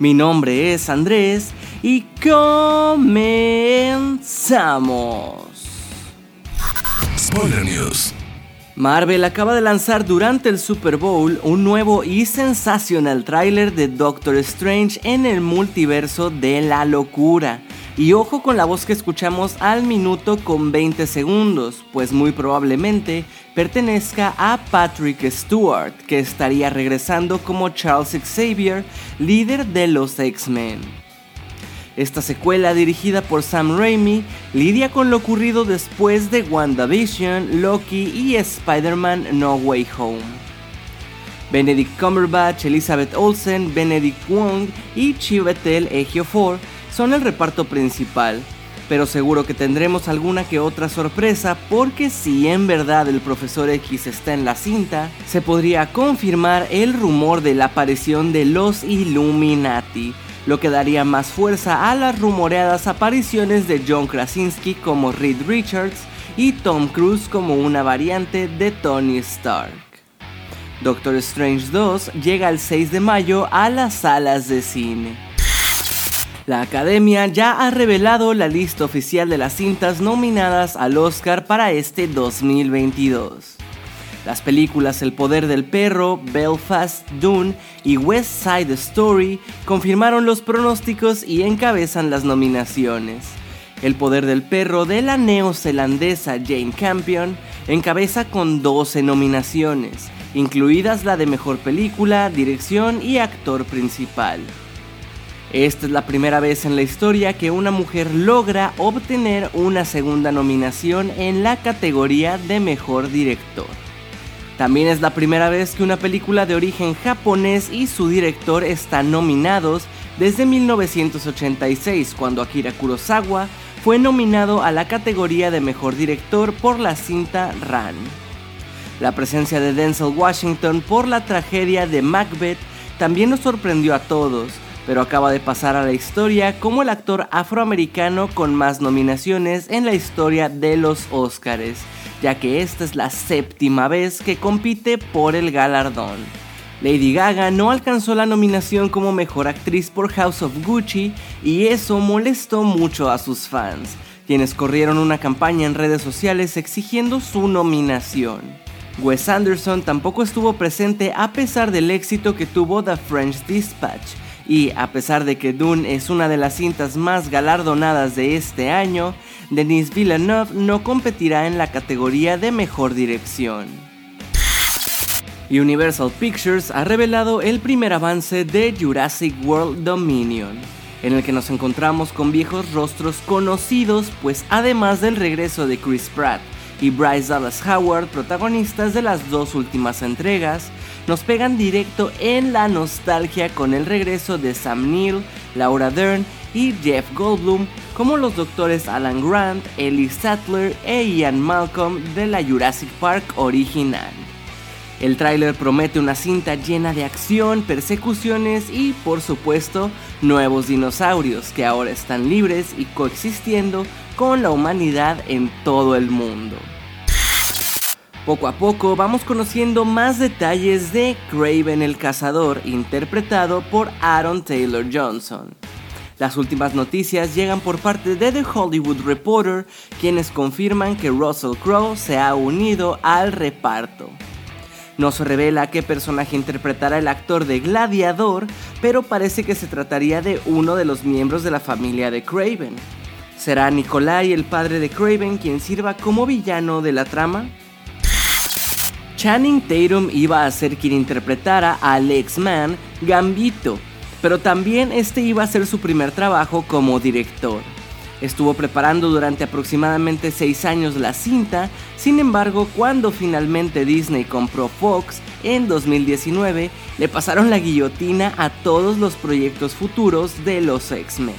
Mi nombre es Andrés y comenzamos. Spoiler News. Marvel acaba de lanzar durante el Super Bowl un nuevo y sensacional tráiler de Doctor Strange en el multiverso de la locura. Y ojo con la voz que escuchamos al minuto con 20 segundos, pues muy probablemente pertenezca a Patrick Stewart, que estaría regresando como Charles Xavier, líder de los X-Men. Esta secuela, dirigida por Sam Raimi, lidia con lo ocurrido después de WandaVision, Loki y Spider-Man No Way Home. Benedict Cumberbatch, Elizabeth Olsen, Benedict Wong y Chiwetel Ejiofor son el reparto principal, pero seguro que tendremos alguna que otra sorpresa porque si en verdad el profesor X está en la cinta, se podría confirmar el rumor de la aparición de los Illuminati, lo que daría más fuerza a las rumoreadas apariciones de John Krasinski como Reed Richards y Tom Cruise como una variante de Tony Stark. Doctor Strange 2 llega el 6 de mayo a las salas de cine. La Academia ya ha revelado la lista oficial de las cintas nominadas al Oscar para este 2022. Las películas El Poder del Perro, Belfast, Dune y West Side Story confirmaron los pronósticos y encabezan las nominaciones. El Poder del Perro de la neozelandesa Jane Campion encabeza con 12 nominaciones, incluidas la de Mejor Película, Dirección y Actor Principal. Esta es la primera vez en la historia que una mujer logra obtener una segunda nominación en la categoría de Mejor Director. También es la primera vez que una película de origen japonés y su director están nominados desde 1986, cuando Akira Kurosawa fue nominado a la categoría de Mejor Director por la cinta Ran. La presencia de Denzel Washington por la tragedia de Macbeth también nos sorprendió a todos, pero acaba de pasar a la historia como el actor afroamericano con más nominaciones en la historia de los Oscars, ya que esta es la séptima vez que compite por el galardón. Lady Gaga no alcanzó la nominación como mejor actriz por House of Gucci y eso molestó mucho a sus fans, quienes corrieron una campaña en redes sociales exigiendo su nominación. Wes Anderson tampoco estuvo presente a pesar del éxito que tuvo The French Dispatch, y a pesar de que Dune es una de las cintas más galardonadas de este año, Denis Villeneuve no competirá en la categoría de mejor dirección. Universal Pictures ha revelado el primer avance de Jurassic World Dominion, en el que nos encontramos con viejos rostros conocidos, pues además del regreso de Chris Pratt y Bryce Dallas Howard, protagonistas de las dos últimas entregas, nos pegan directo en la nostalgia con el regreso de Sam Neill, Laura Dern y Jeff Goldblum como los doctores Alan Grant, Ellie Sattler e Ian Malcolm de la Jurassic Park original. El tráiler promete una cinta llena de acción, persecuciones y, por supuesto, nuevos dinosaurios que ahora están libres y coexistiendo con la humanidad en todo el mundo. Poco a poco vamos conociendo más detalles de Craven el Cazador, interpretado por Aaron Taylor Johnson. Las últimas noticias llegan por parte de The Hollywood Reporter, quienes confirman que Russell Crowe se ha unido al reparto. No se revela qué personaje interpretará el actor de Gladiador, pero parece que se trataría de uno de los miembros de la familia de Craven. ¿Será Nikolai, el padre de Craven, quien sirva como villano de la trama? Channing Tatum iba a ser quien interpretara al X-Man Gambito, pero también este iba a ser su primer trabajo como director. Estuvo preparando durante aproximadamente 6 años la cinta, sin embargo, cuando finalmente Disney compró Fox en 2019, le pasaron la guillotina a todos los proyectos futuros de los X-Men.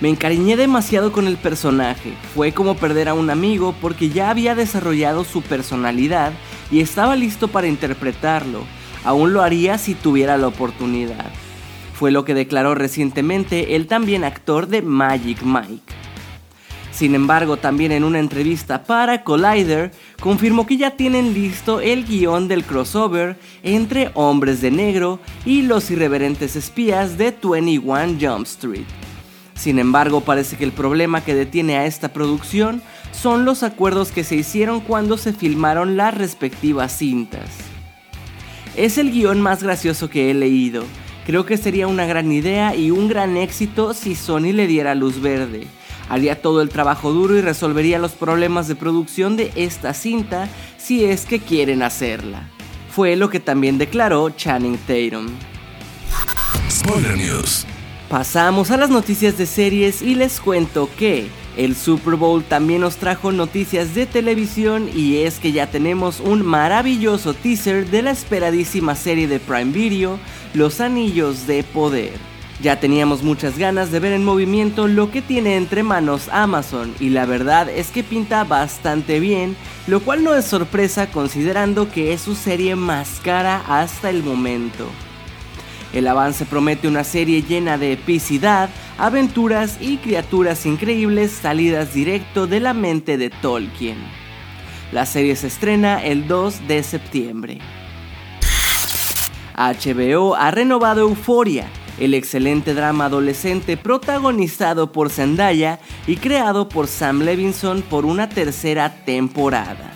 Me encariñé demasiado con el personaje, fue como perder a un amigo porque ya había desarrollado su personalidad y estaba listo para interpretarlo, aún lo haría si tuviera la oportunidad. Fue lo que declaró recientemente el también actor de Magic Mike. Sin embargo, también en una entrevista para Collider, confirmó que ya tienen listo el guion del crossover entre Hombres de Negro y los irreverentes espías de 21 Jump Street. Sin embargo, parece que el problema que detiene a esta producción son los acuerdos que se hicieron cuando se filmaron las respectivas cintas. Es el guion más gracioso que he leído. Creo que sería una gran idea y un gran éxito si Sony le diera luz verde. Haría todo el trabajo duro y resolvería los problemas de producción de esta cinta si es que quieren hacerla. Fue lo que también declaró Channing Tatum. Spoiler News. Pasamos a las noticias de series y les cuento que el Super Bowl también nos trajo noticias de televisión y es que ya tenemos un maravilloso teaser de la esperadísima serie de Prime Video, Los Anillos de Poder. Ya teníamos muchas ganas de ver en movimiento lo que tiene entre manos Amazon y la verdad es que pinta bastante bien, lo cual no es sorpresa considerando que es su serie más cara hasta el momento. El avance promete una serie llena de epicidad, aventuras y criaturas increíbles salidas directo de la mente de Tolkien. La serie se estrena el 2 de septiembre. HBO ha renovado Euforia, el excelente drama adolescente protagonizado por Zendaya y creado por Sam Levinson por una tercera temporada.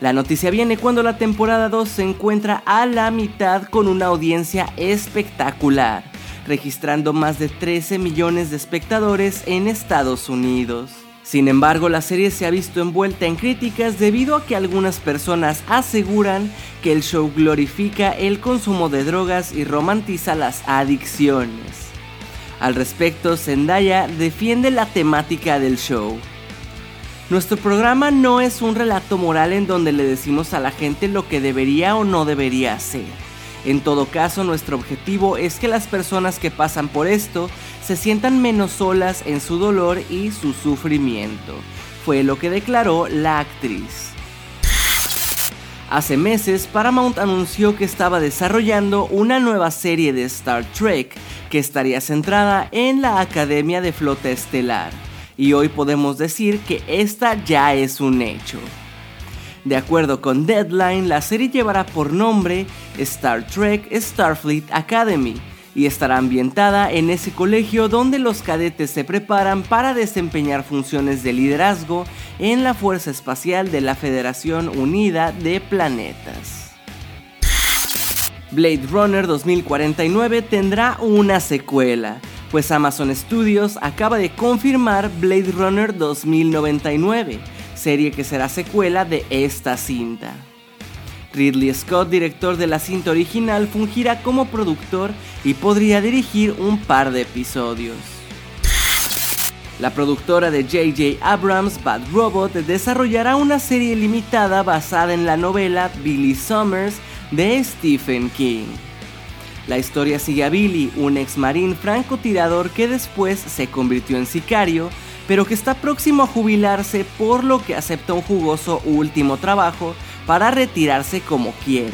La noticia viene cuando la temporada 2 se encuentra a la mitad con una audiencia espectacular, registrando más de 13 millones de espectadores en Estados Unidos. Sin embargo, la serie se ha visto envuelta en críticas debido a que algunas personas aseguran que el show glorifica el consumo de drogas y romantiza las adicciones. Al respecto, Zendaya defiende la temática del show. Nuestro programa no es un relato moral en donde le decimos a la gente lo que debería o no debería hacer. En todo caso, nuestro objetivo es que las personas que pasan por esto se sientan menos solas en su dolor y su sufrimiento. Fue lo que declaró la actriz. Hace meses, Paramount anunció que estaba desarrollando una nueva serie de Star Trek que estaría centrada en la Academia de Flota Estelar y hoy podemos decir que esta ya es un hecho. De acuerdo con Deadline, la serie llevará por nombre Star Trek Starfleet Academy y estará ambientada en ese colegio donde los cadetes se preparan para desempeñar funciones de liderazgo en la Fuerza Espacial de la Federación Unida de Planetas. Blade Runner 2049 tendrá una secuela, pues Amazon Studios acaba de confirmar Blade Runner 2099, serie que será secuela de esta cinta. Ridley Scott, director de la cinta original, fungirá como productor y podría dirigir un par de episodios. La productora de J.J. Abrams, Bad Robot, desarrollará una serie limitada basada en la novela Billy Summers de Stephen King. La historia sigue a Billy, un ex marín francotirador que después se convirtió en sicario, pero que está próximo a jubilarse por lo que acepta un jugoso último trabajo para retirarse como quiere.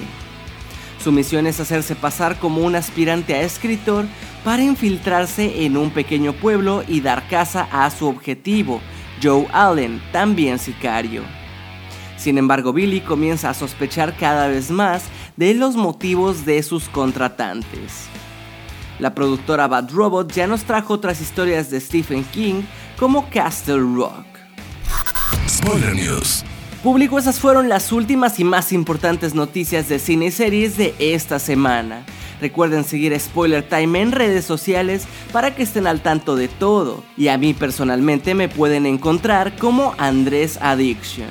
Su misión es hacerse pasar como un aspirante a escritor para infiltrarse en un pequeño pueblo y dar caza a su objetivo, Joe Allen, también sicario. Sin embargo, Billy comienza a sospechar cada vez más de los motivos de sus contratantes. La productora Bad Robot ya nos trajo otras historias de Stephen King como Castle Rock. Spoiler News. Público, esas fueron las últimas y más importantes noticias de cine y series de esta semana. Recuerden seguir Spoiler Time en redes sociales para que estén al tanto de todo. Y a mí personalmente me pueden encontrar como Andrés Addiction.